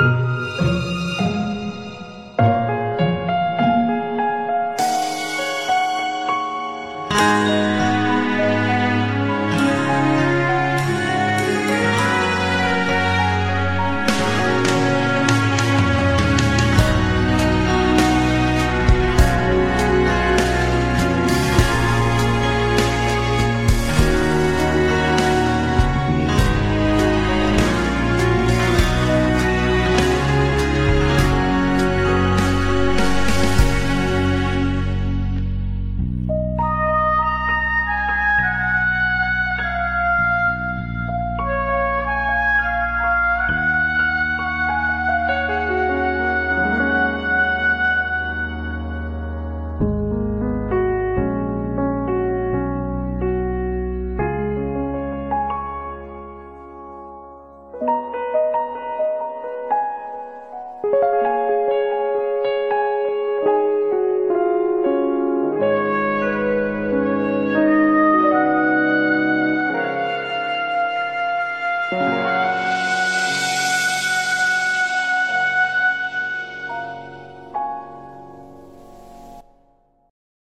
you